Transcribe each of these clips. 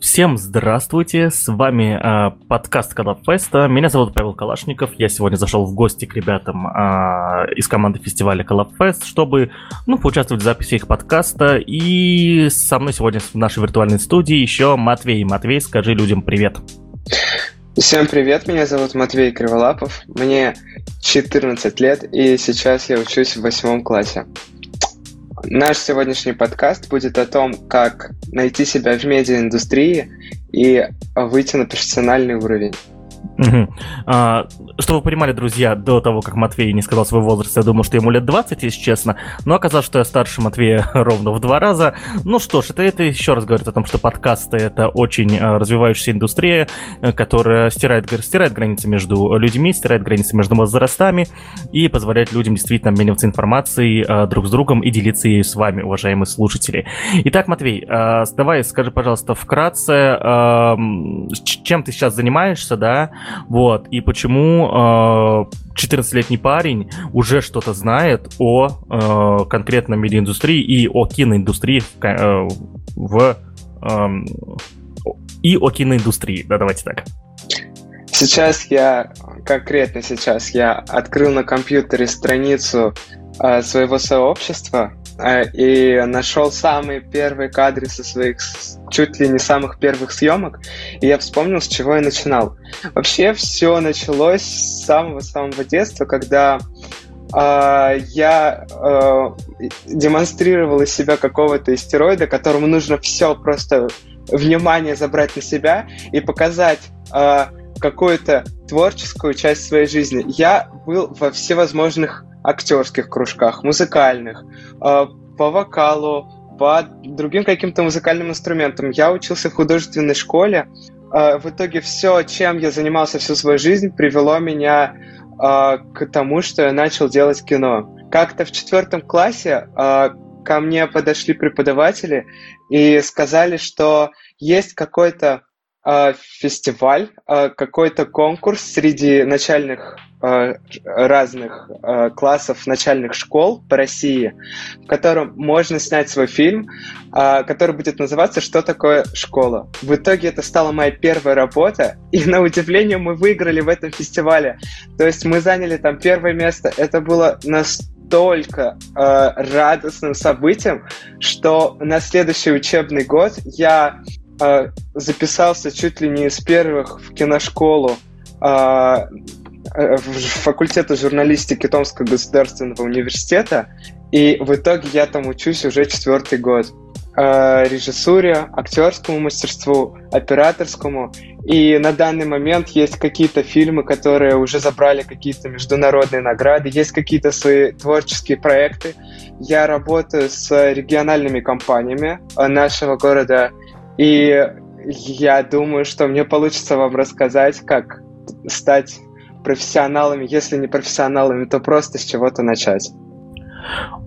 Всем здравствуйте, с вами э, подкаст Коллабфеста. Меня зовут Павел Калашников. Я сегодня зашел в гости к ребятам э, из команды фестиваля Коллабфест, чтобы ну, поучаствовать в записи их подкаста. И со мной сегодня в нашей виртуальной студии еще Матвей. Матвей, скажи людям привет. Всем привет, меня зовут Матвей Криволапов, мне 14 лет, и сейчас я учусь в восьмом классе. Наш сегодняшний подкаст будет о том, как найти себя в медиаиндустрии и выйти на профессиональный уровень. Угу. А, чтобы вы понимали, друзья, до того, как Матвей не сказал свой возраст, я думал, что ему лет 20, если честно. Но оказалось, что я старше Матвея ровно в два раза. Ну что ж, это, это еще раз говорит о том, что подкасты — это очень а, развивающаяся индустрия, э, которая стирает, стирает границы между людьми, стирает границы между возрастами и позволяет людям действительно обмениваться информацией а, друг с другом и делиться ею с вами, уважаемые слушатели. Итак, Матвей, а, давай скажи, пожалуйста, вкратце, а, чем ты сейчас занимаешься, да, вот, и почему 14-летний парень уже что-то знает о э, конкретном медиаиндустрии и о киноиндустрии в, э, в э, и о киноиндустрии, да, давайте так. Сейчас я, конкретно сейчас, я открыл на компьютере страницу э, своего сообщества, Э, и нашел самые первые кадры со своих чуть ли не самых первых съемок, и я вспомнил, с чего я начинал. Вообще все началось с самого-самого детства, когда э, я э, демонстрировал из себя какого-то истероида, которому нужно все просто внимание забрать на себя и показать э, какую-то творческую часть своей жизни. Я был во всевозможных актерских кружках, музыкальных, э, по вокалу, по другим каким-то музыкальным инструментам. Я учился в художественной школе. Э, в итоге все, чем я занимался всю свою жизнь, привело меня э, к тому, что я начал делать кино. Как-то в четвертом классе ко мне подошли преподаватели и сказали, что есть какой-то фестиваль, какой-то конкурс среди начальных разных э, классов начальных школ по России, в котором можно снять свой фильм, э, который будет называться «Что такое школа?». В итоге это стала моя первая работа, и на удивление мы выиграли в этом фестивале. То есть мы заняли там первое место. Это было настолько э, радостным событием, что на следующий учебный год я э, записался чуть ли не из первых в киношколу э, факультета журналистики Томского государственного университета, и в итоге я там учусь уже четвертый год. Э, режиссуре, актерскому мастерству, операторскому. И на данный момент есть какие-то фильмы, которые уже забрали какие-то международные награды, есть какие-то свои творческие проекты. Я работаю с региональными компаниями нашего города и я думаю, что мне получится вам рассказать, как стать профессионалами, если не профессионалами, то просто с чего-то начать.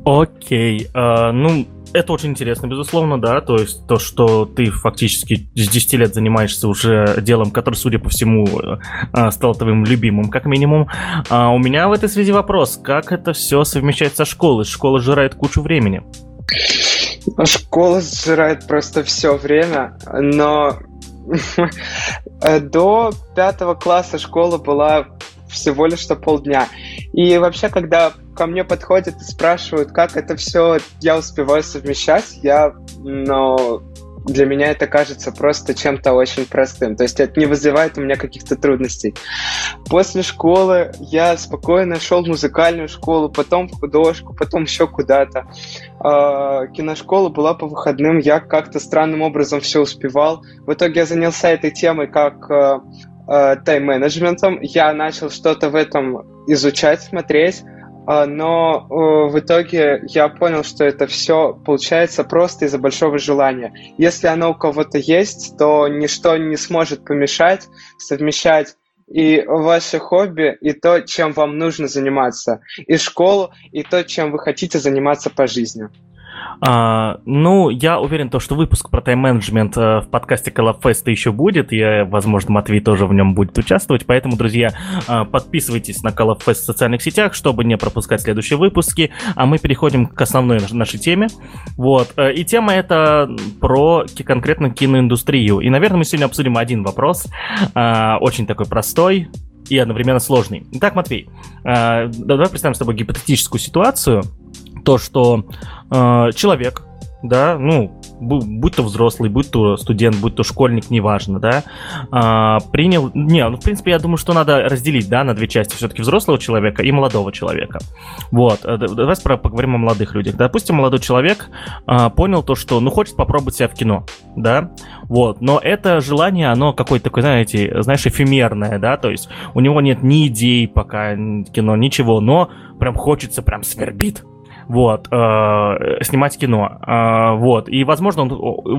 Окей, uh, ну это очень интересно, безусловно, да, то есть то, что ты фактически с 10 лет занимаешься уже делом, который, судя по всему, uh, стал твоим любимым, как минимум. Uh, у меня в этой связи вопрос, как это все совмещать со школой? Школа жирает кучу времени. Школа сжирает просто все время, но до пятого класса школа была всего лишь что полдня. И вообще, когда ко мне подходят и спрашивают, как это все я успеваю совмещать, я, ну, для меня это кажется просто чем-то очень простым. То есть это не вызывает у меня каких-то трудностей. После школы я спокойно шел в музыкальную школу, потом в художку, потом еще куда-то. Э, киношкола была по выходным, я как-то странным образом все успевал. В итоге я занялся этой темой как э, э, тайм-менеджментом. Я начал что-то в этом изучать, смотреть. А, но э, в итоге я понял, что это все получается просто из-за большого желания. Если оно у кого-то есть, то ничто не сможет помешать совмещать и ваше хобби, и то, чем вам нужно заниматься, и школу, и то, чем вы хотите заниматься по жизни. А, ну, я уверен, то, что выпуск про тайм-менеджмент э, в подкасте Коллабфеста еще будет, и, возможно, Матвей тоже в нем будет участвовать, поэтому, друзья, э, подписывайтесь на Коллабфест в социальных сетях, чтобы не пропускать следующие выпуски, а мы переходим к основной нашей теме. Вот, э, и тема это про конкретно киноиндустрию, и, наверное, мы сегодня обсудим один вопрос, очень такой простой, и одновременно сложный. Итак, Матвей, давай представим с тобой гипотетическую ситуацию, то, что э, человек, да, ну, будь то взрослый, будь то студент, будь то школьник, неважно, да, а, принял... Не, ну, в принципе, я думаю, что надо разделить, да, на две части все-таки взрослого человека и молодого человека. Вот, э, давай поговорим о молодых людях. Допустим, молодой человек а, понял то, что, ну, хочет попробовать себя в кино, да, вот, но это желание, оно какое-то такое, знаете, знаешь, эфемерное, да, то есть у него нет ни идей пока кино, ничего, но прям хочется, прям свербит, вот, э, снимать кино, э, вот, и, возможно, он,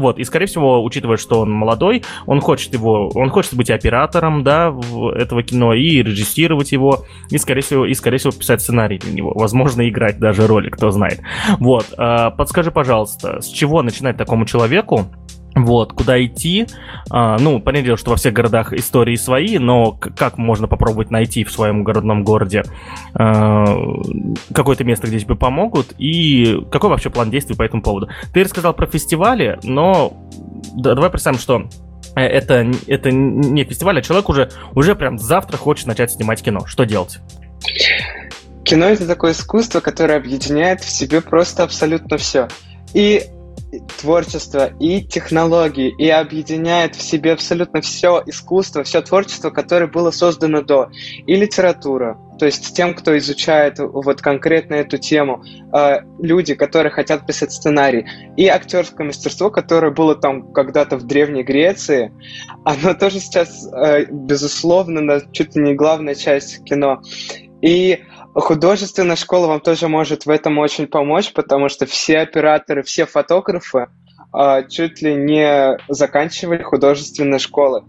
вот, и, скорее всего, учитывая, что он молодой, он хочет его, он хочет быть оператором, да, этого кино, и режиссировать его, и, скорее всего, и, скорее всего, писать сценарий для него, возможно, играть даже роли, кто знает, вот, э, подскажи, пожалуйста, с чего начинать такому человеку, вот, куда идти. А, ну, понятное дело, что во всех городах истории свои, но как можно попробовать найти в своем городном городе а, какое-то место, где тебе помогут, и какой вообще план действий по этому поводу? Ты рассказал про фестивали, но да, давай представим, что это, это не фестиваль, а человек уже, уже прям завтра хочет начать снимать кино. Что делать? Кино — это такое искусство, которое объединяет в себе просто абсолютно все. И творчество и технологии, и объединяет в себе абсолютно все искусство, все творчество, которое было создано до, и литература. То есть тем, кто изучает вот конкретно эту тему, э, люди, которые хотят писать сценарий, и актерское мастерство, которое было там когда-то в Древней Греции, оно тоже сейчас, э, безусловно, чуть ли не главная часть кино. И Художественная школа вам тоже может в этом очень помочь, потому что все операторы, все фотографы э, чуть ли не заканчивали художественные школы.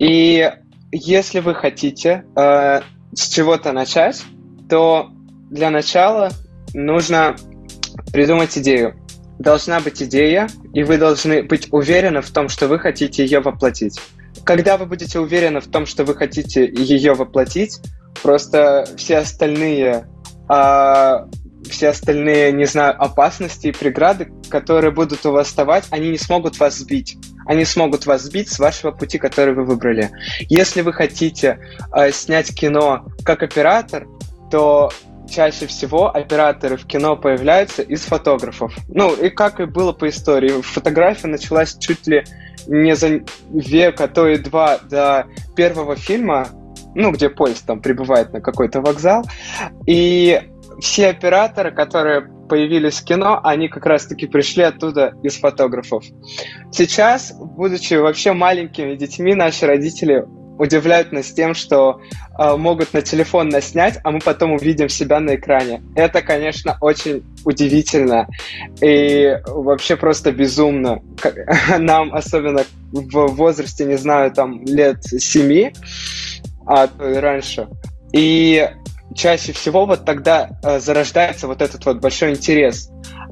И если вы хотите э, с чего-то начать, то для начала нужно придумать идею. Должна быть идея, и вы должны быть уверены в том, что вы хотите ее воплотить. Когда вы будете уверены в том, что вы хотите ее воплотить, Просто все остальные, а, все остальные, не знаю, опасности и преграды, которые будут у вас вставать, они не смогут вас сбить. Они смогут вас сбить с вашего пути, который вы выбрали. Если вы хотите а, снять кино как оператор, то чаще всего операторы в кино появляются из фотографов. Ну, и как и было по истории. Фотография началась чуть ли не за век, а то и два до первого фильма ну, где поезд там прибывает на какой-то вокзал. И все операторы, которые появились в кино, они как раз-таки пришли оттуда из фотографов. Сейчас, будучи вообще маленькими детьми, наши родители удивляют нас тем, что э, могут на телефон наснять, а мы потом увидим себя на экране. Это, конечно, очень удивительно и вообще просто безумно. Нам, особенно в возрасте, не знаю, там, лет семи, а то и раньше. И чаще всего вот тогда э, зарождается вот этот вот большой интерес.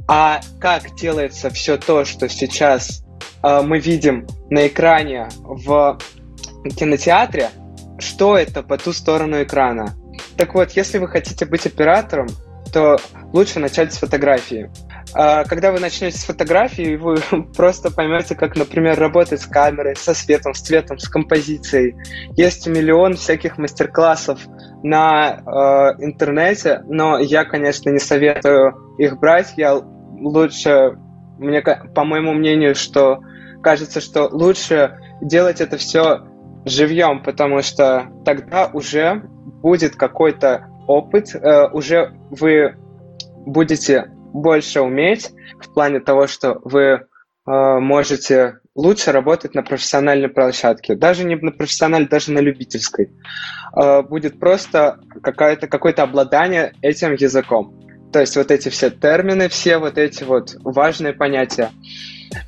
А как делается все то, что сейчас э, мы видим на экране в кинотеатре, что это по ту сторону экрана? Так вот, если вы хотите быть оператором, то лучше начать с фотографии. А, когда вы начнете с фотографии, вы просто поймете, как, например, работать с камерой, со светом, с цветом, с композицией. Есть миллион всяких мастер-классов на э, интернете, но я, конечно, не советую их брать. Я лучше, мне, по моему мнению, что кажется, что лучше делать это все живьем, потому что тогда уже будет какой-то опыт, э, уже вы будете больше уметь в плане того, что вы э, можете лучше работать на профессиональной площадке, даже не на профессиональной, даже на любительской. Э, будет просто какое-то какое-то обладание этим языком. То есть вот эти все термины, все вот эти вот важные понятия.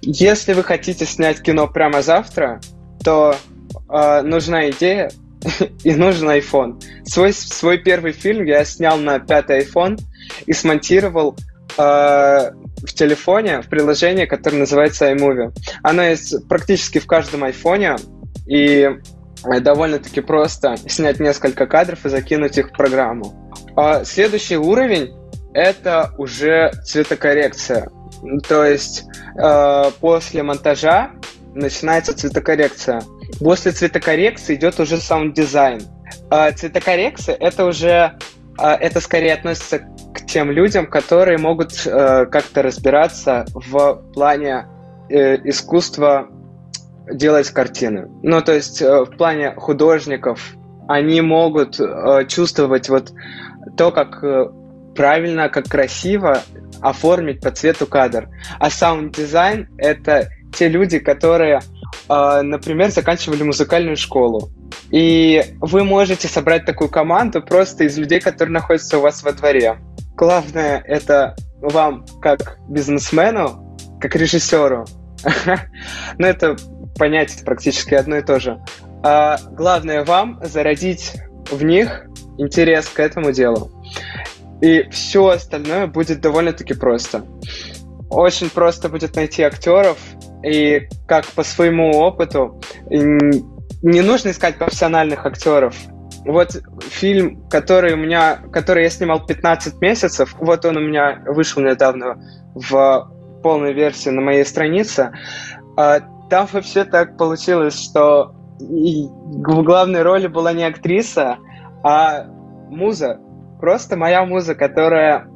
Если вы хотите снять кино прямо завтра, то э, нужна идея и нужен iPhone. Свой, свой первый фильм я снял на пятый iPhone и смонтировал э, в телефоне, в приложении, которое называется iMovie. Оно есть практически в каждом айфоне, и довольно-таки просто снять несколько кадров и закинуть их в программу. А следующий уровень — это уже цветокоррекция. То есть э, после монтажа начинается цветокоррекция. После цветокоррекции идет уже саунд-дизайн. Э, цветокоррекция — это уже а, это скорее относится к тем людям, которые могут э, как-то разбираться в плане э, искусства делать картины. Ну, то есть э, в плане художников они могут э, чувствовать вот то, как э, правильно, как красиво оформить по цвету кадр. А саунд-дизайн — это те люди, которые, э, например, заканчивали музыкальную школу. И вы можете собрать такую команду просто из людей, которые находятся у вас во дворе. Главное это вам, как бизнесмену, как режиссеру, ну это понятие практически одно и то же. А главное вам зародить в них интерес к этому делу. И все остальное будет довольно-таки просто. Очень просто будет найти актеров, и как по своему опыту, не нужно искать профессиональных актеров. Вот фильм, который у меня, который я снимал 15 месяцев, вот он у меня вышел недавно в полной версии на моей странице. А, там вообще так получилось, что в главной роли была не актриса, а муза. Просто моя муза, которая,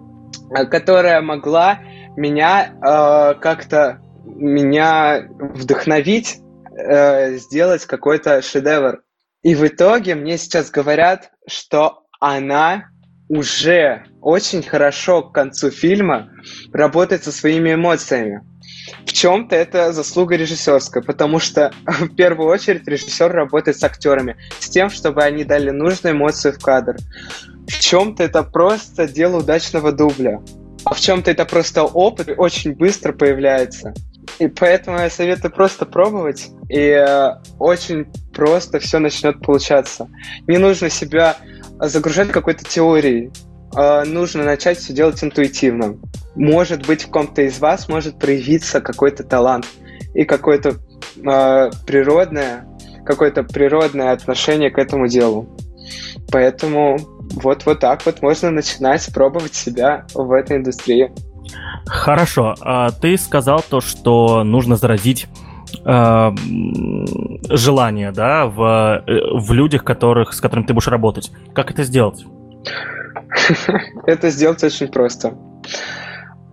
которая могла меня э, как-то меня вдохновить э, сделать какой-то шедевр. И в итоге мне сейчас говорят, что она уже очень хорошо к концу фильма работает со своими эмоциями. В чем-то это заслуга режиссерская, потому что в первую очередь режиссер работает с актерами, с тем, чтобы они дали нужные эмоции в кадр. В чем-то это просто дело удачного дубля, а в чем-то это просто опыт очень быстро появляется. И поэтому я советую просто пробовать, и э, очень просто все начнет получаться. Не нужно себя загружать какой-то теорией. Э, нужно начать все делать интуитивно. Может быть, в ком-то из вас может проявиться какой-то талант и какое-то э, природное, какое-то природное отношение к этому делу. Поэтому вот, вот так вот можно начинать пробовать себя в этой индустрии. Хорошо, а ты сказал то, что нужно заразить э, желание, да, в, э, в людях, которых, с которыми ты будешь работать. Как это сделать? Это сделать очень просто.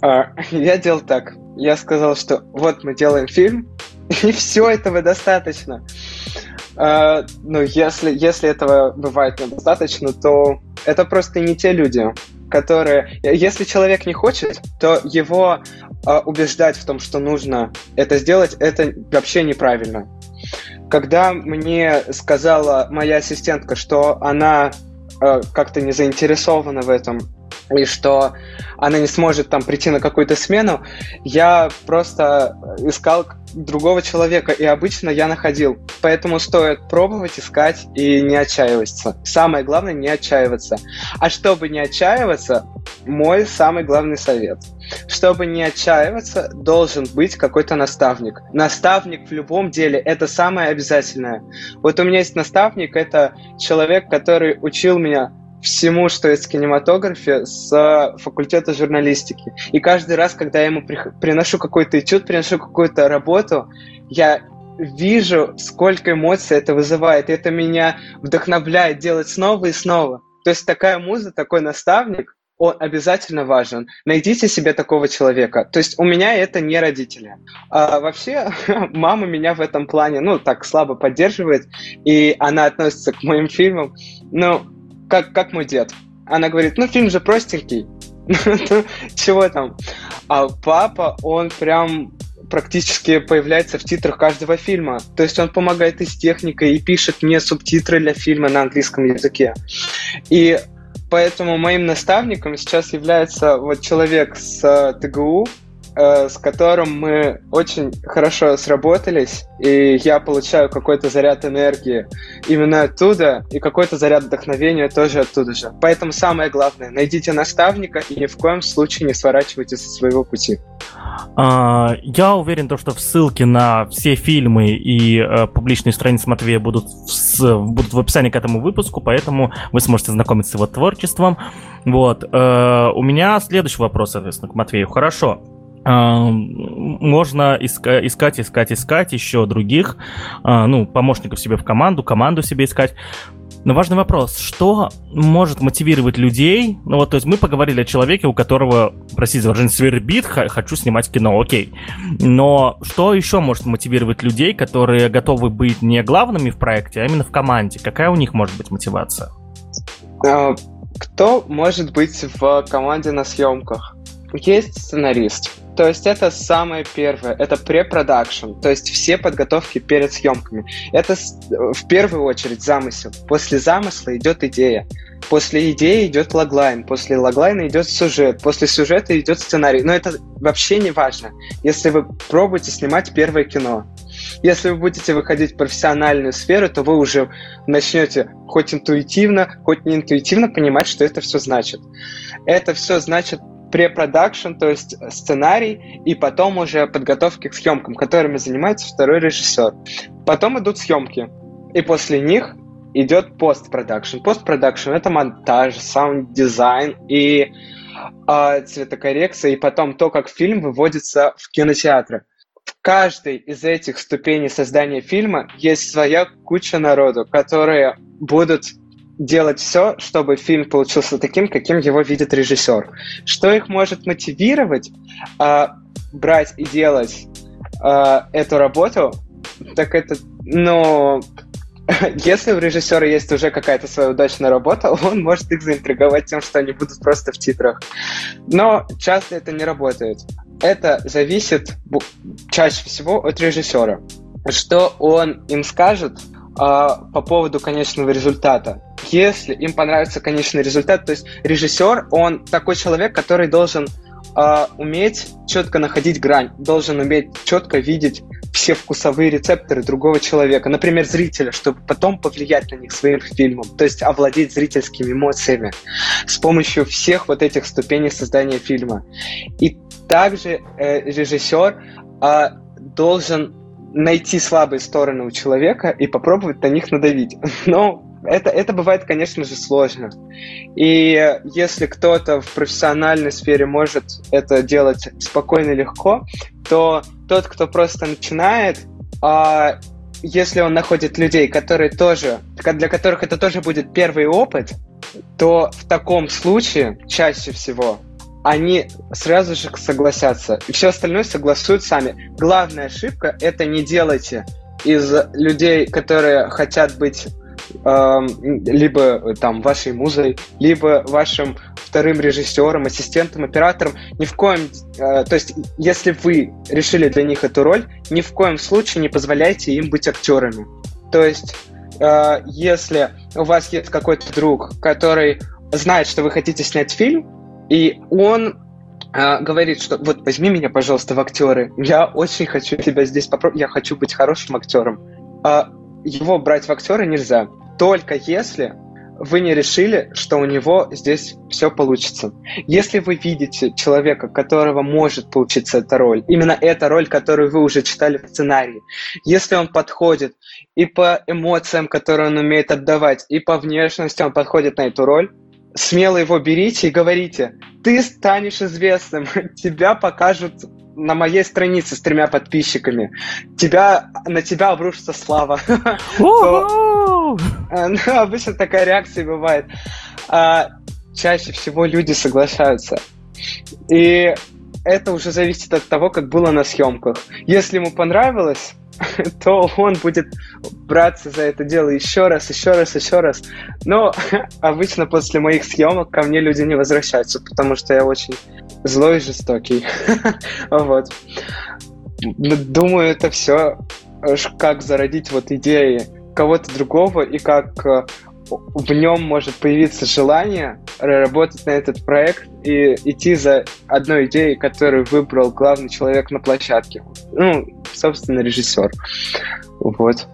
А, я делал так. Я сказал, что вот мы делаем фильм, и все этого достаточно. Uh, ну, если, если этого бывает недостаточно, то это просто не те люди, которые... Если человек не хочет, то его э, убеждать в том, что нужно это сделать, это вообще неправильно. Когда мне сказала моя ассистентка, что она э, как-то не заинтересована в этом, и что она не сможет там прийти на какую-то смену, я просто искал другого человека, и обычно я находил. Поэтому стоит пробовать, искать и не отчаиваться. Самое главное не отчаиваться. А чтобы не отчаиваться, мой самый главный совет. Чтобы не отчаиваться, должен быть какой-то наставник. Наставник в любом деле – это самое обязательное. Вот у меня есть наставник, это человек, который учил меня всему, что есть в кинематографе, с факультета журналистики. И каждый раз, когда я ему приношу какой-то этюд, приношу какую-то работу, я вижу, сколько эмоций это вызывает. И это меня вдохновляет делать снова и снова. То есть такая муза, такой наставник, он обязательно важен. Найдите себе такого человека. То есть у меня это не родители. А вообще, мама меня в этом плане, ну, так слабо поддерживает, и она относится к моим фильмам. Ну, как, как мой дед. Она говорит, ну, фильм же простенький. Чего там? А папа, он прям практически появляется в титрах каждого фильма. То есть он помогает и с техникой, и пишет мне субтитры для фильма на английском языке. И поэтому моим наставником сейчас является вот человек с ТГУ, э, с которым мы очень хорошо сработались, и я получаю какой-то заряд энергии именно оттуда, и какой-то заряд вдохновения тоже оттуда же. Поэтому самое главное, найдите наставника и ни в коем случае не сворачивайте со своего пути. А, я уверен, то, что в ссылке на все фильмы и э, публичные страницы Матвея будут в, будут в описании к этому выпуску, поэтому вы сможете знакомиться с его творчеством. Вот. Э, у меня следующий вопрос, соответственно, к Матвею. Хорошо. Можно иска- искать, искать, искать еще других, э, ну, помощников себе в команду, команду себе искать. Но важный вопрос, что может мотивировать людей? Ну вот, то есть мы поговорили о человеке, у которого, простите за выражение, свербит, хочу снимать кино, окей. Но что еще может мотивировать людей, которые готовы быть не главными в проекте, а именно в команде? Какая у них может быть мотивация? А, кто может быть в команде на съемках? Есть сценарист, то есть это самое первое, это препродакшн, то есть все подготовки перед съемками. Это в первую очередь замысел. После замысла идет идея. После идеи идет логлайн, после логлайна идет сюжет, после сюжета идет сценарий. Но это вообще не важно, если вы пробуете снимать первое кино. Если вы будете выходить в профессиональную сферу, то вы уже начнете хоть интуитивно, хоть не интуитивно понимать, что это все значит. Это все значит препродакшн, то есть сценарий, и потом уже подготовки к съемкам, которыми занимается второй режиссер. Потом идут съемки, и после них идет постпродакшн. Постпродакшн — это монтаж, саунд-дизайн и э, цветокоррекция, и потом то, как фильм выводится в кинотеатры. В каждой из этих ступеней создания фильма есть своя куча народу, которые будут делать все, чтобы фильм получился таким, каким его видит режиссер. Что их может мотивировать э, брать и делать э, эту работу, так это, ну, если у режиссера есть уже какая-то своя удачная работа, он может их заинтриговать тем, что они будут просто в титрах. Но часто это не работает. Это зависит чаще всего от режиссера. Что он им скажет, а, по поводу конечного результата. Если им понравится конечный результат, то есть режиссер, он такой человек, который должен э, уметь четко находить грань, должен уметь четко видеть все вкусовые рецепторы другого человека, например, зрителя, чтобы потом повлиять на них своим фильмом, то есть овладеть зрительскими эмоциями с помощью всех вот этих ступеней создания фильма. И также э, режиссер э, должен найти слабые стороны у человека и попробовать на них надавить. Но это, это бывает, конечно же, сложно. И если кто-то в профессиональной сфере может это делать спокойно и легко, то тот, кто просто начинает, а если он находит людей, которые тоже, для которых это тоже будет первый опыт, то в таком случае чаще всего они сразу же согласятся. И все остальное согласуют сами. Главная ошибка — это не делайте из людей, которые хотят быть э, либо там вашей музой, либо вашим вторым режиссером, ассистентом, оператором. Ни в коем... Э, то есть, если вы решили для них эту роль, ни в коем случае не позволяйте им быть актерами. То есть, э, если у вас есть какой-то друг, который знает, что вы хотите снять фильм, и он говорит, что вот возьми меня, пожалуйста, в актеры. Я очень хочу тебя здесь попробовать. Я хочу быть хорошим актером. А его брать в актеры нельзя. Только если вы не решили, что у него здесь все получится. Если вы видите человека, которого может получиться эта роль, именно эта роль, которую вы уже читали в сценарии, если он подходит и по эмоциям, которые он умеет отдавать, и по внешности он подходит на эту роль, смело его берите и говорите, ты станешь известным, тебя покажут на моей странице с тремя подписчиками, тебя, на тебя обрушится слава. Э, ну, обычно такая реакция бывает. А, чаще всего люди соглашаются. И это уже зависит от того, как было на съемках. Если ему понравилось, то он будет браться за это дело еще раз, еще раз, еще раз. Но обычно после моих съемок ко мне люди не возвращаются, потому что я очень злой и жестокий. Вот. Думаю, это все, как зародить вот идеи кого-то другого и как э, в нем может появиться желание работать на этот проект и идти за одной идеей, которую выбрал главный человек на площадке. Ну, собственно, режиссер. Вот.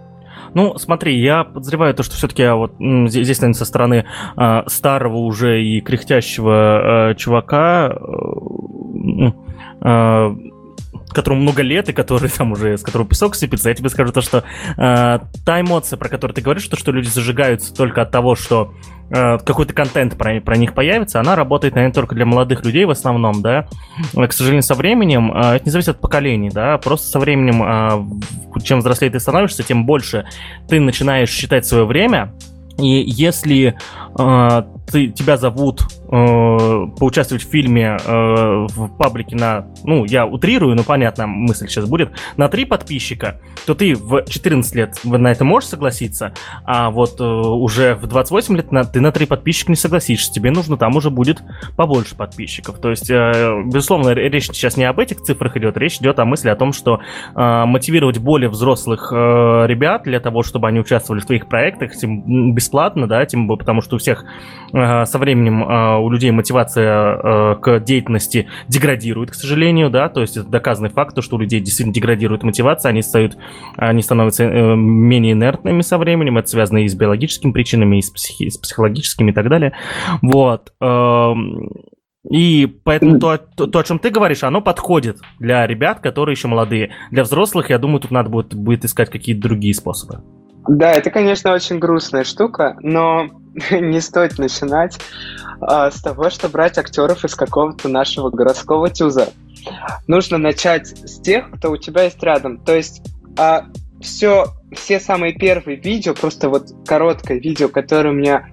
Ну, смотри, я подозреваю то, что все-таки вот здесь, наверное, со стороны э, старого уже и кряхтящего э, чувака э, э, которому много лет и который там уже, с которого песок сыпется, я тебе скажу то, что э, та эмоция, про которую ты говоришь, то, что люди зажигаются только от того, что э, какой-то контент про, про них появится, она работает, наверное, только для молодых людей в основном, да. К сожалению, со временем, э, это не зависит от поколений, да, просто со временем, э, чем взрослее ты становишься, тем больше ты начинаешь считать свое время, и если ты, тебя зовут э, поучаствовать в фильме э, в паблике на, ну, я утрирую, но понятно, мысль сейчас будет, на три подписчика, то ты в 14 лет на это можешь согласиться, а вот э, уже в 28 лет на, ты на три подписчика не согласишься, тебе нужно там уже будет побольше подписчиков. То есть, э, безусловно, речь сейчас не об этих цифрах идет, речь идет о мысли о том, что э, мотивировать более взрослых э, ребят для того, чтобы они участвовали в твоих проектах, тем бесплатно, да, тем потому что у всех э, со временем э, у людей мотивация э, к деятельности деградирует, к сожалению, да, то есть это доказанный факт, что у людей действительно деградирует мотивация, они, стают, они становятся менее инертными со временем, это связано и с биологическими причинами, и с, психи, с психологическими и так далее. Вот. Э, и поэтому то, то, то, о чем ты говоришь, оно подходит для ребят, которые еще молодые. Для взрослых, я думаю, тут надо будет, будет искать какие-то другие способы. Да, это, конечно, очень грустная штука, но не стоит начинать а, с того, что брать актеров из какого-то нашего городского тюза. Нужно начать с тех, кто у тебя есть рядом. То есть а, все, все самые первые видео, просто вот короткое видео, которое у меня,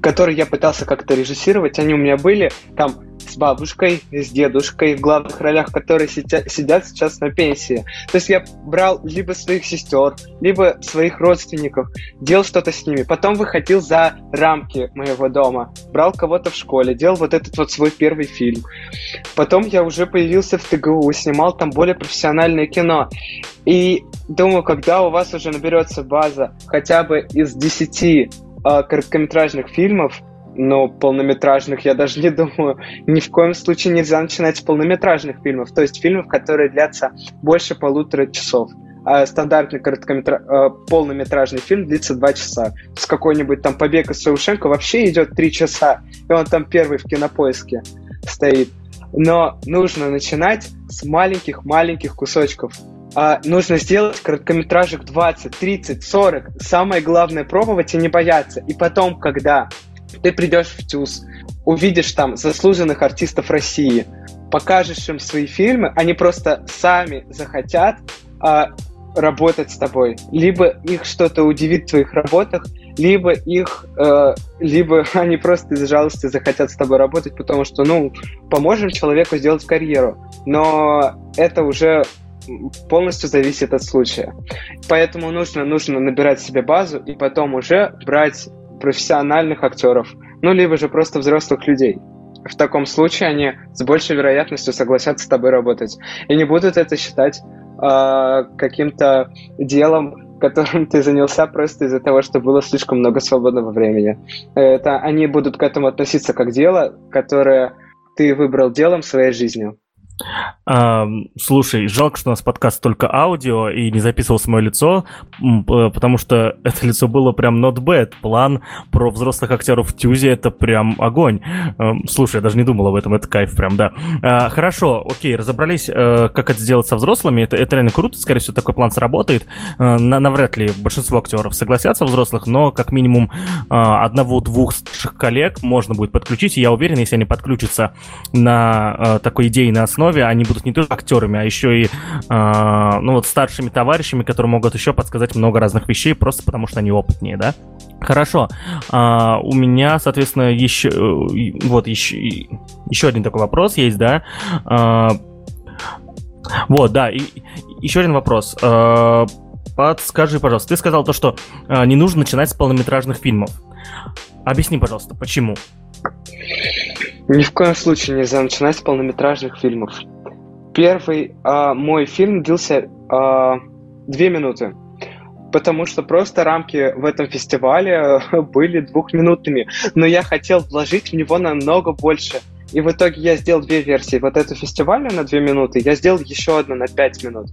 которое я пытался как-то режиссировать, они у меня были там с бабушкой, с дедушкой в главных ролях, которые сидят, сейчас на пенсии. То есть я брал либо своих сестер, либо своих родственников, делал что-то с ними. Потом выходил за рамки моего дома, брал кого-то в школе, делал вот этот вот свой первый фильм. Потом я уже появился в ТГУ, снимал там более профессиональное кино. И думаю, когда у вас уже наберется база хотя бы из 10 э, короткометражных фильмов, но полнометражных я даже не думаю. Ни в коем случае нельзя начинать с полнометражных фильмов, то есть фильмов, которые длятся больше полутора часов. А стандартный короткометра... А, полнометражный фильм длится два часа. С какой-нибудь там «Побег из Саушенко» вообще идет три часа, и он там первый в кинопоиске стоит. Но нужно начинать с маленьких-маленьких кусочков. А, нужно сделать короткометражек 20, 30, 40. Самое главное пробовать и не бояться. И потом, когда ты придешь в ТЮЗ, увидишь там заслуженных артистов России, покажешь им свои фильмы, они просто сами захотят а, работать с тобой. Либо их что-то удивит в твоих работах, либо их, э, либо они просто из жалости захотят с тобой работать, потому что, ну, поможем человеку сделать карьеру. Но это уже полностью зависит от случая. Поэтому нужно, нужно набирать себе базу и потом уже брать профессиональных актеров, ну, либо же просто взрослых людей. В таком случае они с большей вероятностью согласятся с тобой работать и не будут это считать э, каким-то делом, которым ты занялся просто из-за того, что было слишком много свободного времени. Это они будут к этому относиться как дело, которое ты выбрал делом своей жизнью. А, слушай, жалко, что у нас подкаст только аудио и не записывалось мое лицо, потому что это лицо было прям not bad. План про взрослых актеров в Тюзе это прям огонь. Слушай, я даже не думал об этом, это кайф прям, да. А, хорошо, окей, разобрались, э, как это сделать со взрослыми. Это, это реально круто, скорее всего, такой план сработает. Э, на, навряд ли большинство актеров согласятся взрослых, но как минимум а, одного-двух коллег можно будет подключить. И я уверен, если они подключатся на э, такой идейной основе, основе они будут не только актерами, а еще и э, ну, вот старшими товарищами, которые могут еще подсказать много разных вещей, просто потому что они опытнее, да? Хорошо. А, у меня, соответственно, еще вот еще, еще один такой вопрос есть, да? А, вот, да, и, еще один вопрос. А, подскажи, пожалуйста, ты сказал то, что а, не нужно начинать с полнометражных фильмов. Объясни, пожалуйста, почему? Ни в коем случае нельзя начинать с полнометражных фильмов. Первый а, мой фильм длился а, две минуты, потому что просто рамки в этом фестивале были двухминутными, но я хотел вложить в него намного больше. И в итоге я сделал две версии. Вот эту фестивальную на две минуты, я сделал еще одну на пять минут.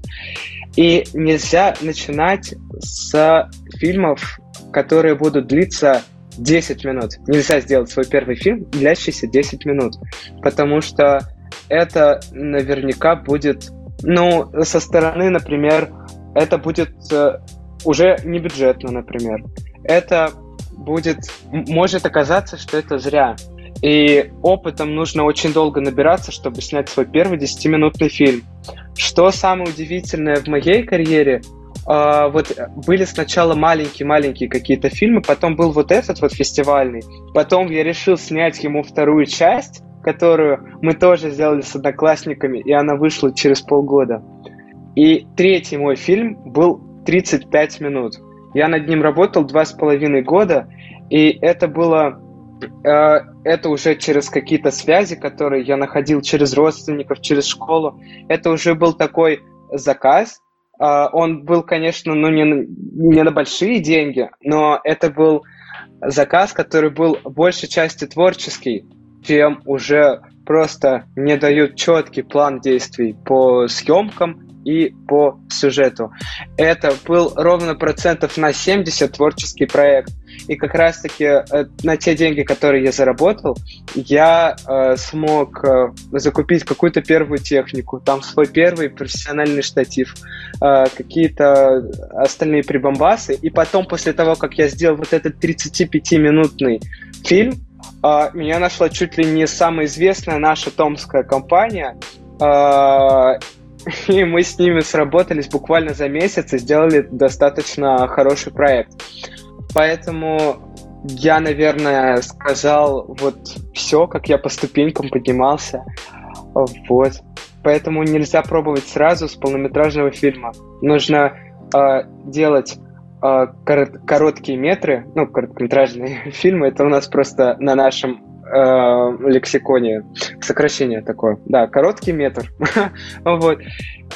И нельзя начинать с фильмов, которые будут длиться 10 минут. Нельзя сделать свой первый фильм, длящийся 10 минут. Потому что это наверняка будет, ну, со стороны, например, это будет э, уже не бюджетно, например. Это будет, может оказаться, что это зря. И опытом нужно очень долго набираться, чтобы снять свой первый 10-минутный фильм. Что самое удивительное в моей карьере, вот были сначала маленькие-маленькие какие-то фильмы, потом был вот этот вот фестивальный, потом я решил снять ему вторую часть, которую мы тоже сделали с одноклассниками, и она вышла через полгода. И третий мой фильм был 35 минут. Я над ним работал два с половиной года, и это было э, это уже через какие-то связи, которые я находил через родственников, через школу. Это уже был такой заказ. Э, он был, конечно, ну не, не на большие деньги, но это был заказ, который был большей части творческий, чем уже просто мне дают четкий план действий по съемкам, и по сюжету. Это был ровно процентов на 70 творческий проект. И как раз-таки э, на те деньги, которые я заработал, я э, смог э, закупить какую-то первую технику, там свой первый профессиональный штатив, э, какие-то остальные прибамбасы. И потом, после того, как я сделал вот этот 35-минутный фильм, э, меня нашла чуть ли не самая известная наша томская компания, э, и мы с ними сработались буквально за месяц и сделали достаточно хороший проект. Поэтому я, наверное, сказал вот все, как я по ступенькам поднимался. Вот. Поэтому нельзя пробовать сразу с полнометражного фильма. Нужно э, делать э, корот, короткие метры, ну, короткометражные фильмы. Это у нас просто на нашем э, лексиконе сокращение такое. Да, короткий метр, вот,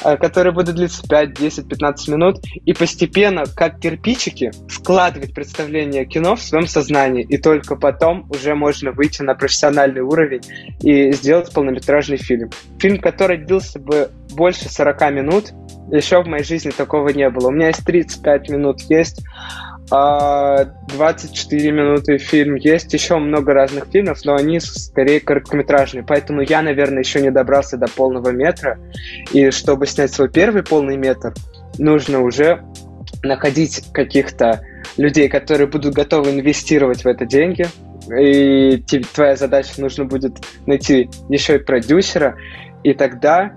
э, который будет длиться 5, 10, 15 минут, и постепенно, как кирпичики, складывать представление кино в своем сознании, и только потом уже можно выйти на профессиональный уровень и сделать полнометражный фильм. Фильм, который длился бы больше 40 минут, еще в моей жизни такого не было. У меня есть 35 минут, есть 24 а, минуты фильм. Есть еще много разных фильмов, но они скорее короткометражные. Поэтому я, наверное, еще не добрался до полного метра. И чтобы снять свой первый полный метр, нужно уже находить каких-то людей, которые будут готовы инвестировать в это деньги. И твоя задача нужно будет найти еще и продюсера. И тогда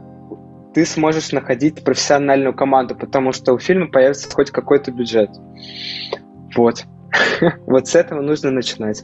ты сможешь находить профессиональную команду, потому что у фильма появится хоть какой-то бюджет. Вот. Вот с этого нужно начинать.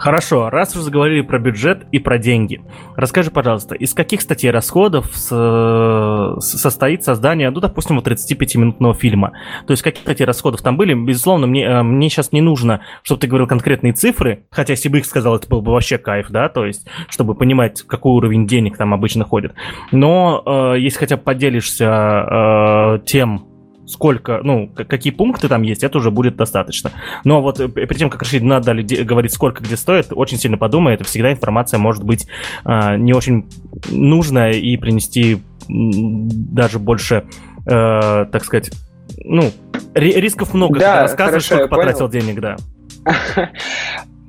Хорошо, раз уже заговорили про бюджет и про деньги, расскажи, пожалуйста, из каких статей расходов состоит создание, ну, допустим, вот 35-минутного фильма? То есть какие статьи расходов там были? Безусловно, мне, э, мне сейчас не нужно, чтобы ты говорил конкретные цифры, хотя если бы их сказал, это был бы вообще кайф, да, то есть, чтобы понимать, какой уровень денег там обычно ходит. Но э, если хотя бы поделишься э, тем, сколько, ну, какие пункты там есть, это уже будет достаточно. Но вот э, перед тем, как решить, надо ли говорить, сколько где стоит, очень сильно подумай, это всегда информация может быть э, не очень нужная и принести даже больше, э, так сказать, ну, рисков много, да, когда рассказываешь, хорошо, сколько потратил понял. денег, да.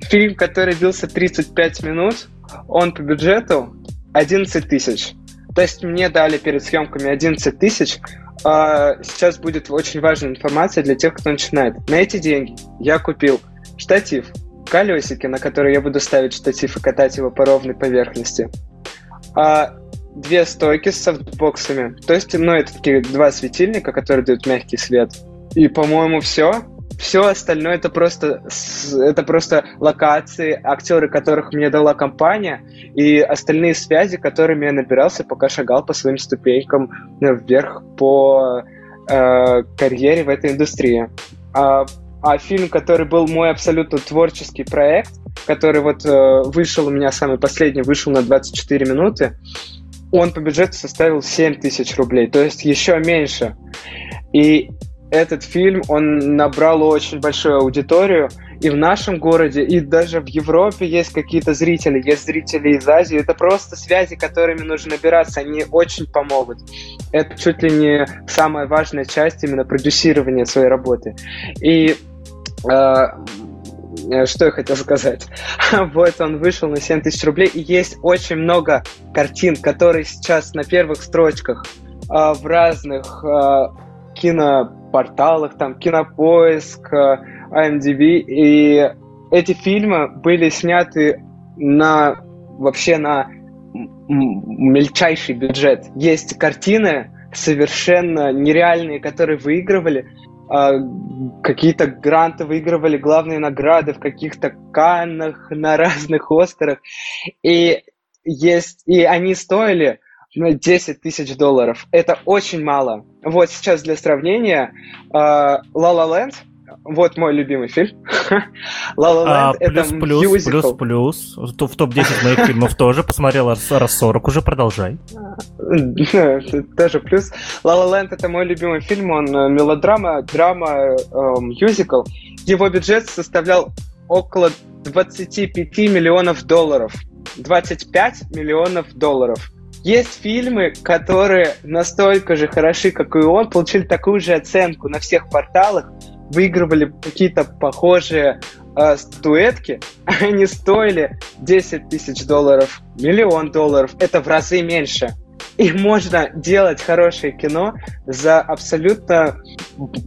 Фильм, который длился 35 минут, он по бюджету 11 тысяч. То есть мне дали перед съемками 11 тысяч, сейчас будет очень важная информация для тех, кто начинает. На эти деньги я купил штатив, колесики, на которые я буду ставить штатив и катать его по ровной поверхности. А, две стойки с софтбоксами. То есть, ну, это такие два светильника, которые дают мягкий свет. И, по-моему, все. Все остальное это просто, это просто локации, актеры, которых мне дала компания, и остальные связи, которыми я набирался, пока шагал по своим ступенькам вверх по э, карьере в этой индустрии. А, а фильм, который был мой абсолютно творческий проект, который вот э, вышел у меня самый последний, вышел на 24 минуты, он по бюджету составил 7 тысяч рублей, то есть еще меньше. И этот фильм, он набрал очень большую аудиторию, и в нашем городе, и даже в Европе есть какие-то зрители, есть зрители из Азии. Это просто связи, которыми нужно набираться, они очень помогут. Это чуть ли не самая важная часть именно продюсирования своей работы. И э, что я хотел сказать? вот он вышел на 7 тысяч рублей, и есть очень много картин, которые сейчас на первых строчках э, в разных э, кинопорталах, там, Кинопоиск, IMDb, и эти фильмы были сняты на вообще на мельчайший бюджет. Есть картины совершенно нереальные, которые выигрывали а, какие-то гранты, выигрывали главные награды в каких-то Каннах, на разных Оскарах. И есть, и они стоили 10 тысяч долларов. Это очень мало. Вот сейчас для сравнения, La La Land вот мой любимый фильм. La La Land а, это плюс, мюзикл. плюс, плюс. В топ-10 моих фильмов тоже. Посмотрел раз 40, уже продолжай. Тоже плюс. La La Land это мой любимый фильм. Он э, мелодрама, драма, э, мюзикл. Его бюджет составлял около 25 миллионов долларов. 25 миллионов долларов. Есть фильмы, которые настолько же хороши, как и он, получили такую же оценку на всех порталах, выигрывали какие-то похожие э, статуэтки, они стоили 10 тысяч долларов, миллион долларов. Это в разы меньше. И можно делать хорошее кино за абсолютно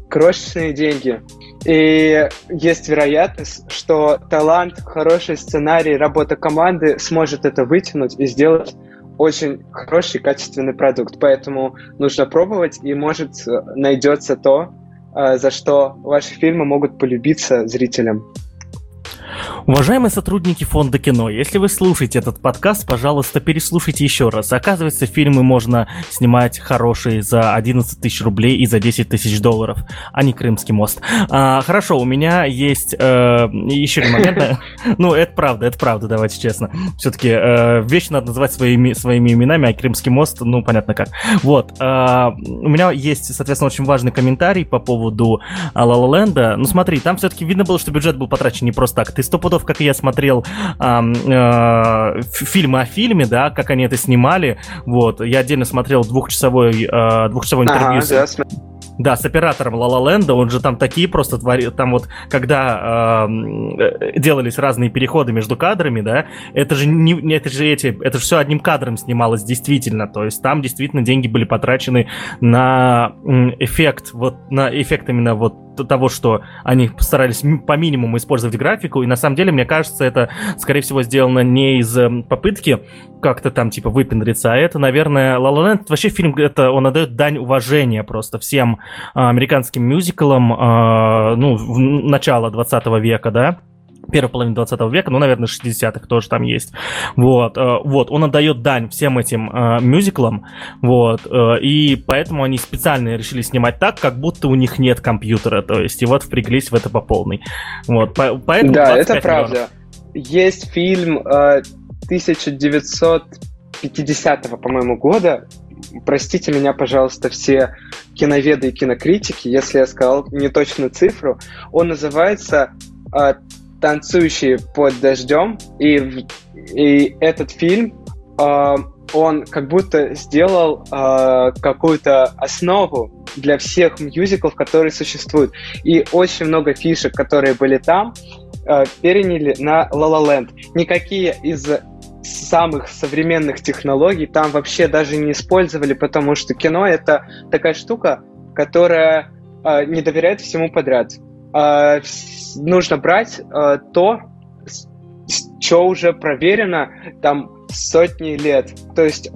крошечные деньги. И есть вероятность, что талант, хороший сценарий, работа команды сможет это вытянуть и сделать очень хороший, качественный продукт. Поэтому нужно пробовать, и может найдется то, э, за что ваши фильмы могут полюбиться зрителям. Уважаемые сотрудники фонда кино, если вы слушаете этот подкаст, пожалуйста, переслушайте еще раз. Оказывается, фильмы можно снимать хорошие за 11 тысяч рублей и за 10 тысяч долларов, а не Крымский мост. А, хорошо, у меня есть э, еще один момент. Ну, это правда, это правда, давайте честно. Все-таки э, вещи надо называть своими, своими именами, а Крымский мост, ну, понятно как. Вот. Э, у меня есть, соответственно, очень важный комментарий по поводу La Land. Ну, смотри, там все-таки видно было, что бюджет был потрачен не просто так. Ты сто пудов, как я смотрел э, э, фильмы о фильме, да, как они это снимали. Вот, я отдельно смотрел двухчасовой, э, двухчасовой интервью. Ага, с... Да, с оператором La Land, он же там такие просто творил, там вот, когда э, делались разные переходы между кадрами, да, это же не, это же эти, это же все одним кадром снималось действительно, то есть там действительно деньги были потрачены на эффект, вот на эффект именно вот того, что они постарались по минимуму использовать графику, и на самом деле, мне кажется, это, скорее всего, сделано не из эм, попытки как-то там, типа, выпендриться, а это, наверное, La La Land, вообще фильм, это он отдает дань уважения просто всем а, американским мюзиклам, а, ну, начала 20 века, да, первой половины 20 века, ну, наверное, 60-х тоже там есть. Вот, э, вот, он отдает дань всем этим э, мюзиклам, вот, э, и поэтому они специально решили снимать так, как будто у них нет компьютера, то есть, и вот впряглись в это по полной. Вот, по, поэтому Да, это правда. Миллионов. Есть фильм э, 1950 по-моему, года, простите меня, пожалуйста, все киноведы и кинокритики, если я сказал не точную цифру, он называется э, танцующие под дождем, и, и этот фильм, э, он как будто сделал э, какую-то основу для всех мюзиклов, которые существуют. И очень много фишек, которые были там, э, переняли на La La Land. Никакие из самых современных технологий там вообще даже не использовали, потому что кино это такая штука, которая э, не доверяет всему подряд. Э, нужно брать э, то, что уже проверено там сотни лет. То есть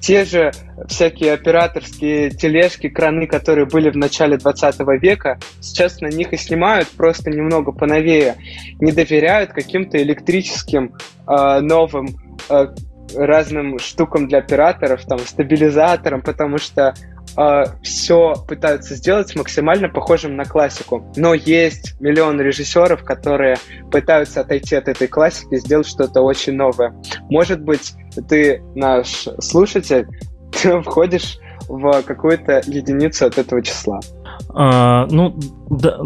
те же всякие операторские тележки, краны, которые были в начале 20 века, сейчас на них и снимают просто немного поновее. Не доверяют каким-то электрическим э, новым э, разным штукам для операторов, там, стабилизаторам, потому что э, все пытаются сделать максимально похожим на классику. Но есть миллион режиссеров, которые пытаются отойти от этой классики и сделать что-то очень новое. Может быть, ты, наш слушатель, ты входишь в какую-то единицу от этого числа. А, ну, да,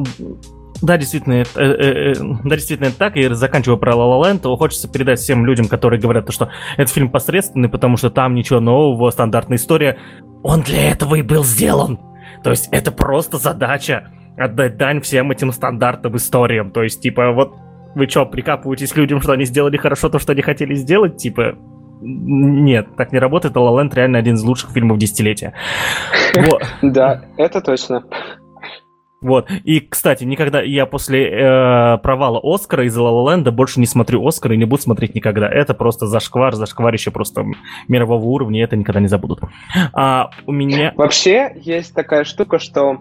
Да, действительно, это, э, э, э, да, действительно это так. И заканчивая про La La Land, то хочется передать всем людям, которые говорят, что этот фильм посредственный, потому что там ничего нового, стандартная история. Он для этого и был сделан. То есть это просто задача отдать дань всем этим стандартным историям. То есть, типа, вот вы что, прикапываетесь людям, что они сделали хорошо то, что они хотели сделать? Типа, нет, так не работает. La La Land реально один из лучших фильмов десятилетия. Да, это точно. Вот. И, кстати, никогда я после э, провала Оскара из La La больше не смотрю Оскар и не буду смотреть никогда. Это просто зашквар, зашкварище просто мирового уровня, это никогда не забудут. А у меня... Вообще есть такая штука, что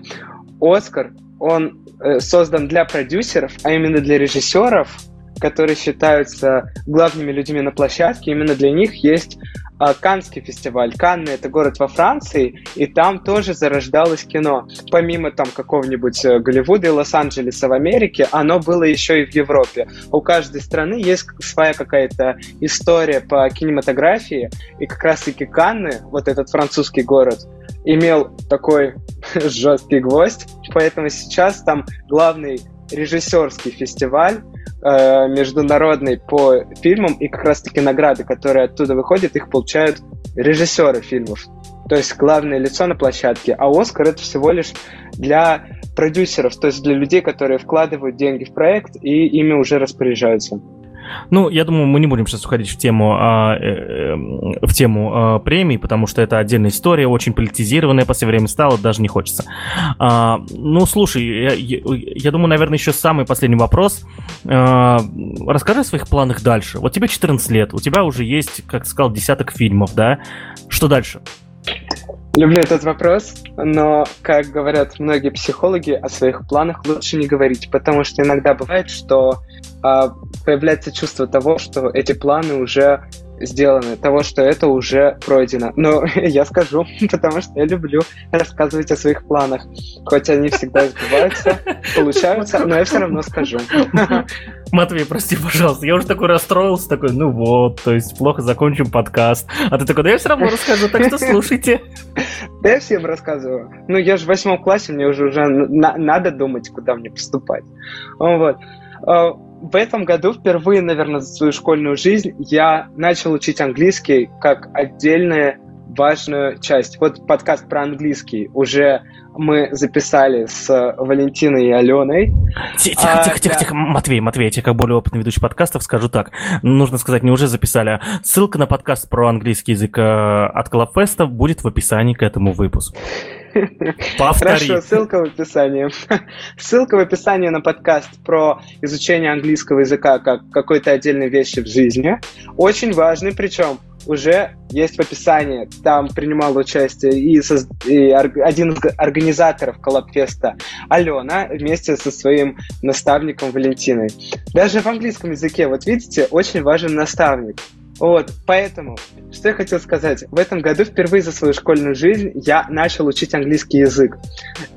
Оскар, он э, создан для продюсеров, а именно для режиссеров, которые считаются главными людьми на площадке, именно для них есть а, Канский фестиваль. Канны — это город во Франции, и там тоже зарождалось кино. Помимо там какого-нибудь э, Голливуда и Лос-Анджелеса в Америке, оно было еще и в Европе. У каждой страны есть своя какая-то история по кинематографии, и как раз-таки Канны, вот этот французский город, имел такой жесткий гвоздь, поэтому сейчас там главный режиссерский фестиваль э, международный по фильмам, и как раз-таки награды, которые оттуда выходят, их получают режиссеры фильмов. То есть главное лицо на площадке. А Оскар это всего лишь для продюсеров, то есть для людей, которые вкладывают деньги в проект и ими уже распоряжаются. Ну, я думаю, мы не будем сейчас уходить в тему, а, э, э, в тему а, премий, потому что это отдельная история, очень политизированная, по время стала, даже не хочется. А, ну, слушай, я, я, я думаю, наверное, еще самый последний вопрос. А, расскажи о своих планах дальше. Вот тебе 14 лет, у тебя уже есть, как сказал, десяток фильмов, да? Что дальше? Люблю этот вопрос, но, как говорят многие психологи, о своих планах лучше не говорить, потому что иногда бывает, что э, появляется чувство того, что эти планы уже сделаны, того, что это уже пройдено. Но я скажу, потому что я люблю рассказывать о своих планах. Хоть они всегда сбываются, получаются, но я все равно скажу. Матвей, прости, пожалуйста, я уже такой расстроился, такой, ну вот, то есть плохо закончим подкаст. А ты такой, да я все равно расскажу, так что слушайте. Да я всем рассказываю. Ну, я же в восьмом классе, мне уже уже на надо думать, куда мне поступать. Вот. А, в этом году впервые, наверное, за свою школьную жизнь я начал учить английский как отдельная важную часть. Вот подкаст про английский уже мы записали с Валентиной и Аленой. Тихо, а, тихо, тихо, да. тихо, Матвей, Матвей, я тебе как более опытный ведущий подкастов скажу так. Нужно сказать, не уже записали. А ссылка на подкаст про английский язык э, от Клабфеста будет в описании к этому выпуску. Повтори. Хорошо, ссылка в описании. Ссылка в описании на подкаст про изучение английского языка как какой-то отдельной вещи в жизни. Очень важный, причем уже есть в описании. Там принимал участие и, со, и один из организаторов Коллабфеста Алена вместе со своим наставником Валентиной. Даже в английском языке, вот видите, очень важен наставник. Вот, поэтому, что я хотел сказать. В этом году впервые за свою школьную жизнь я начал учить английский язык,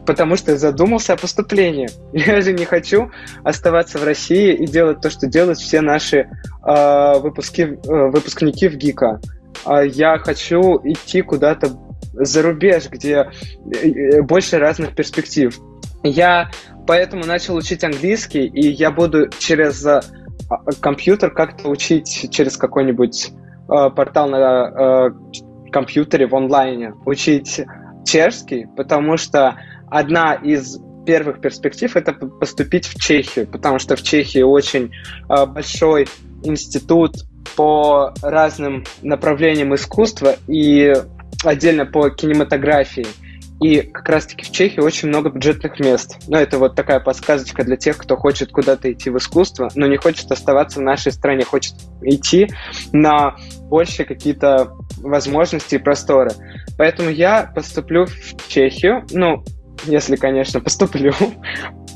потому что задумался о поступлении. Я же не хочу оставаться в России и делать то, что делают все наши э, выпуски, э, выпускники в ГИКа. Э, я хочу идти куда-то за рубеж, где э, больше разных перспектив. Я поэтому начал учить английский, и я буду через а, компьютер как-то учить через какой-нибудь э, портал на э, компьютере в онлайне, учить чешский, потому что одна из первых перспектив это поступить в Чехию, потому что в Чехии очень э, большой институт по разным направлениям искусства и отдельно по кинематографии. И как раз-таки в Чехии очень много бюджетных мест. Ну, это вот такая подсказочка для тех, кто хочет куда-то идти в искусство, но не хочет оставаться в нашей стране, хочет идти на больше какие-то возможности и просторы. Поэтому я поступлю в Чехию, ну, если, конечно, поступлю.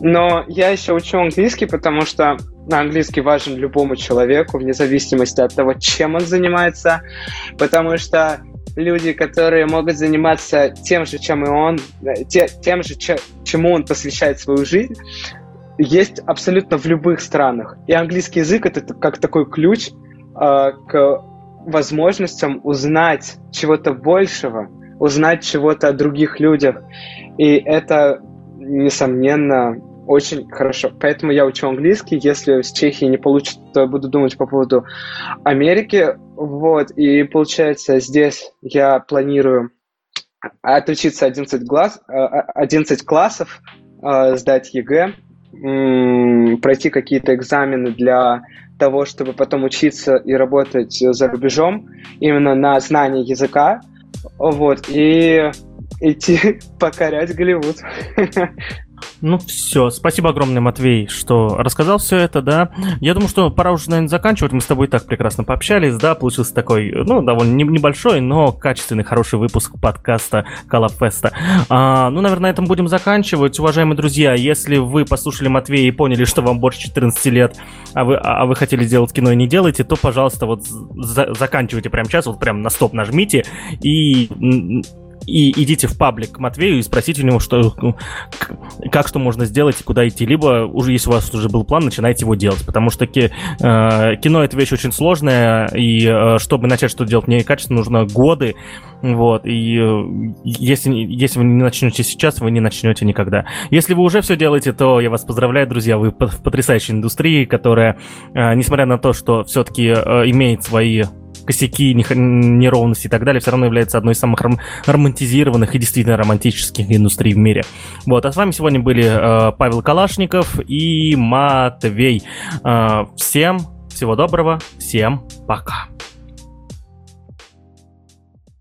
Но я еще учу английский, потому что английский важен любому человеку, вне зависимости от того, чем он занимается, потому что люди, которые могут заниматься тем же, чем и он, те, тем же, че, чему он посвящает свою жизнь, есть абсолютно в любых странах. И английский язык это как такой ключ э, к возможностям узнать чего-то большего, узнать чего-то о других людях. И это, несомненно, очень хорошо. Поэтому я учу английский. Если с Чехии не получится, то буду думать по поводу Америки. Вот. И получается, здесь я планирую отучиться 11, глаз, 11 классов, сдать ЕГЭ, пройти какие-то экзамены для того, чтобы потом учиться и работать за рубежом именно на знание языка, вот, и идти покорять Голливуд. Ну все, спасибо огромное, Матвей, что рассказал все это, да. Я думаю, что пора уже, наверное, заканчивать. Мы с тобой так прекрасно пообщались, да, получился такой, ну, довольно небольшой, но качественный, хороший выпуск подкаста Калафеста. А, ну, наверное, на этом будем заканчивать. Уважаемые друзья, если вы послушали Матвея и поняли, что вам больше 14 лет, а вы, а вы хотели сделать кино и не делаете, то, пожалуйста, вот за, заканчивайте прямо сейчас, вот прям на стоп нажмите и и идите в паблик к Матвею и спросите у него, что, как что можно сделать и куда идти. Либо уже, если у вас уже был план, начинайте его делать. Потому что таки, э, кино это вещь очень сложная, и э, чтобы начать что-то делать некачественно, нужно годы. Вот, и э, если, если вы не начнете сейчас, вы не начнете никогда. Если вы уже все делаете, то я вас поздравляю, друзья, вы в потрясающей индустрии, которая, э, несмотря на то, что все-таки э, имеет свои косяки, неровности и так далее, все равно является одной из самых ром- романтизированных и действительно романтических индустрий в мире. Вот, а с вами сегодня были э, Павел Калашников и Матвей. Э, всем всего доброго, всем пока.